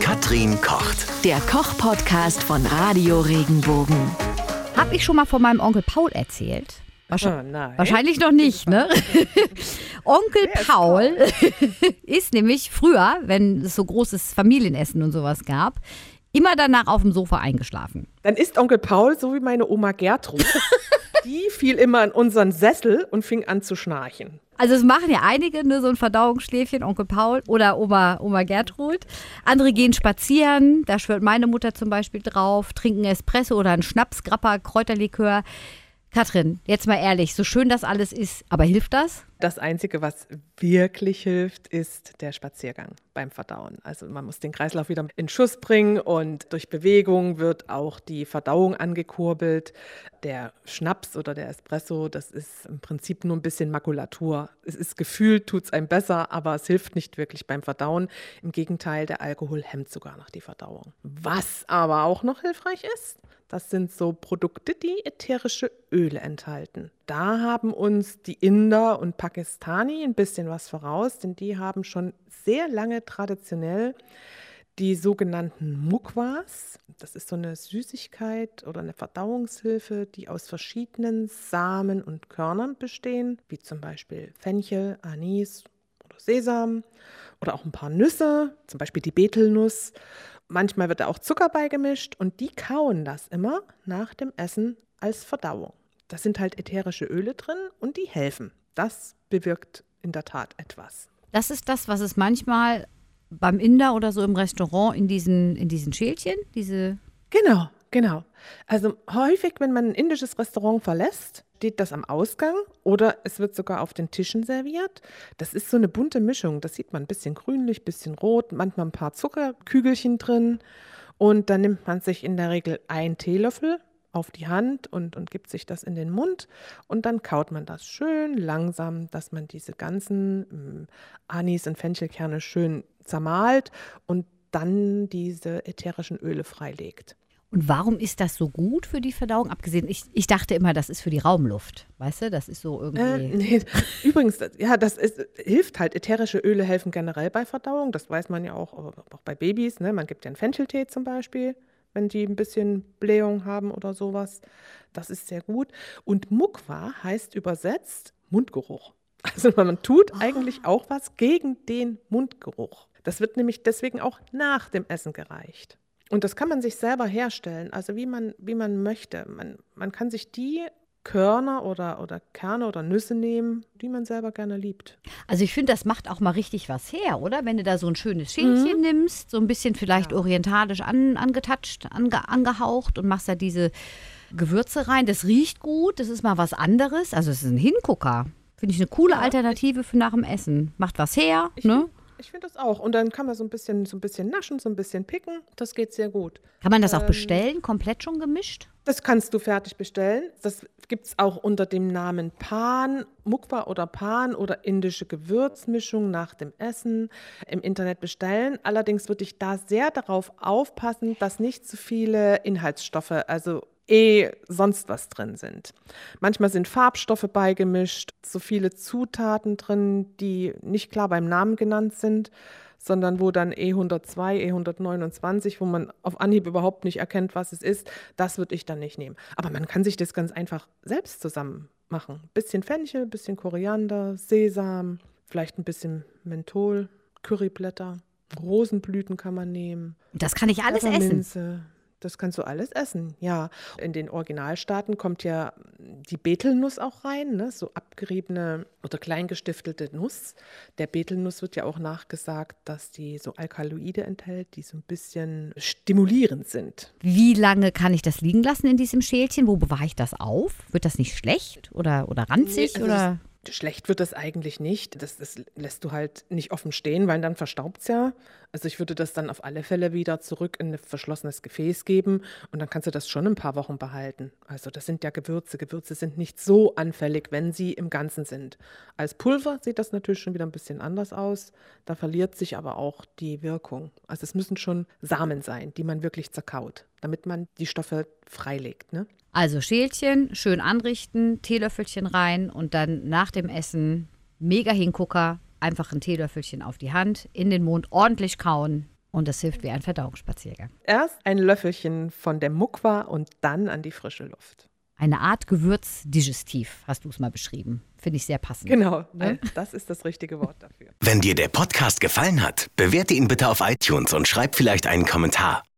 Katrin kocht. Der Koch-Podcast von Radio Regenbogen. Hab ich schon mal von meinem Onkel Paul erzählt? Wahrscheinlich, Oh, nein. wahrscheinlich noch nicht, ne? Onkel Paul ist nämlich früher, wenn es so großes Familienessen und sowas gab, immer danach auf dem Sofa eingeschlafen. Dann ist Onkel Paul so wie meine Oma Gertrud. Die fiel immer in unseren Sessel und fing an zu schnarchen. Also es machen ja einige, ne, so ein Verdauungsschläfchen, Onkel Paul oder Oma, Oma Gertrud. Andere gehen spazieren, da schwört meine Mutter zum Beispiel drauf, trinken Espresso oder einen Schnaps, Grappa, Kräuterlikör. Katrin, jetzt mal ehrlich, so schön das alles ist, aber hilft das? Das Einzige, was wirklich hilft, ist der Spaziergang beim Verdauen. Also man muss den Kreislauf wieder in Schuss bringen und durch Bewegung wird auch die Verdauung angekurbelt. Der Schnaps oder der Espresso, das ist im Prinzip nur ein bisschen Makulatur. Es ist gefühlt, tut es einem besser, aber es hilft nicht wirklich beim Verdauen. Im Gegenteil, der Alkohol hemmt sogar noch die Verdauung. Was aber auch noch hilfreich ist, das sind so Produkte, die ätherische Öle enthalten. Da haben uns die Inder und Pakistani ein bisschen was voraus, denn die haben schon sehr lange traditionell die sogenannten Mukwas. Das ist so eine Süßigkeit oder eine Verdauungshilfe, die aus verschiedenen Samen und Körnern bestehen, wie zum Beispiel Fenchel, Anis oder Sesam oder auch ein paar Nüsse, zum Beispiel die Betelnuss. Manchmal wird da auch Zucker beigemischt und die kauen das immer nach dem Essen als Verdauung. Da sind halt ätherische Öle drin und die helfen. Das bewirkt in der Tat etwas. Das ist das, was es manchmal beim Inder oder so im Restaurant in diesen, in diesen Schälchen, diese Genau, genau. Also häufig, wenn man ein indisches Restaurant verlässt, steht das am Ausgang oder es wird sogar auf den Tischen serviert. Das ist so eine bunte Mischung. Das sieht man ein bisschen grünlich, ein bisschen rot, manchmal ein paar Zuckerkügelchen drin. Und dann nimmt man sich in der Regel einen Teelöffel auf die Hand und, und gibt sich das in den Mund und dann kaut man das schön langsam, dass man diese ganzen mm, Anis und Fenchelkerne schön zermahlt und dann diese ätherischen Öle freilegt. Und warum ist das so gut für die Verdauung? Abgesehen, ich, ich dachte immer, das ist für die Raumluft. Weißt du, das ist so irgendwie. Äh, nee. Übrigens, das- ja, das ist, hilft halt. Ätherische Öle helfen generell bei Verdauung. Das weiß man ja auch, auch bei Babys. Ne? Man gibt ja einen Fencheltee zum Beispiel, wenn die ein bisschen Blähung haben oder sowas. Das ist sehr gut. Und Mukwa heißt übersetzt Mundgeruch. Also man tut eigentlich auch was gegen den Mundgeruch. Das wird nämlich deswegen auch nach dem Essen gereicht. Und das kann man sich selber herstellen, also wie man, wie man möchte. Man, man kann sich die Körner oder, oder Kerne oder Nüsse nehmen, die man selber gerne liebt. Also ich finde, das macht auch mal richtig was her, oder? Wenn du da so ein schönes Schälchen nimmst, so ein bisschen vielleicht orientalisch an, angetatscht, ange, angehaucht und machst da diese Gewürze rein. Das riecht gut, das ist mal was anderes. Also es ist ein Hingucker. Finde ich eine coole Alternative für nach dem Essen. Macht was her, ne? Ich finde das auch. Und dann kann man so ein bisschen, so ein bisschen naschen, so ein bisschen picken. Das geht sehr gut. Kann man das auch bestellen, komplett schon gemischt? Das kannst du fertig bestellen. Das gibt es auch unter dem Namen Pan, Mukwa oder Pan oder indische Gewürzmischung nach dem Essen im Internet bestellen. Allerdings würde ich da sehr darauf aufpassen, dass nicht zu viele Inhaltsstoffe, also eh sonst was drin sind. Manchmal sind Farbstoffe beigemischt, so viele Zutaten drin, die nicht klar beim Namen genannt sind, sondern wo dann E E102, E129, wo man auf Anhieb überhaupt nicht erkennt, was es ist, das würde ich dann nicht nehmen. Aber man kann sich das ganz einfach selbst zusammen machen. Bisschen Fenchel, bisschen Koriander, Sesam, vielleicht ein bisschen Menthol, Curryblätter, Rosenblüten kann man nehmen. Das kann ich alles essen. Das kannst du alles essen, ja. In den Originalstaaten kommt ja die Betelnuss auch rein, ne? so abgeriebene oder kleingestiftelte Nuss. Der Betelnuss wird ja auch nachgesagt, dass die so Alkaloide enthält, die so ein bisschen stimulierend sind. Wie lange kann ich das liegen lassen in diesem Schälchen? Wo bewahre ich das auf? Wird das nicht schlecht oder, oder ranzig? Nee, also oder? Schlecht wird das eigentlich nicht. Das, das lässt du halt nicht offen stehen, weil dann verstaubt es ja. Also ich würde das dann auf alle Fälle wieder zurück in ein verschlossenes Gefäß geben und dann kannst du das schon ein paar Wochen behalten. Also das sind ja Gewürze. Gewürze sind nicht so anfällig, wenn sie im Ganzen sind. Als Pulver sieht das natürlich schon wieder ein bisschen anders aus. Da verliert sich aber auch die Wirkung. Also es müssen schon Samen sein, die man wirklich zerkaut, damit man die Stoffe freilegt. Ne? Also Schälchen, schön anrichten, Teelöffelchen rein und dann nach dem Essen mega Hingucker, einfach ein Teelöffelchen auf die Hand, in den Mund ordentlich kauen Und das hilft wie ein Verdauungsspaziergang. Erst ein Löffelchen von der Mukwa und dann an die frische Luft. Eine Art Gewürzdigestiv, hast du es mal beschrieben. Finde ich sehr passend. Genau, ne? das ist das richtige Wort dafür. Wenn dir der Podcast gefallen hat, bewerte ihn bitte auf iTunes und schreib vielleicht einen Kommentar.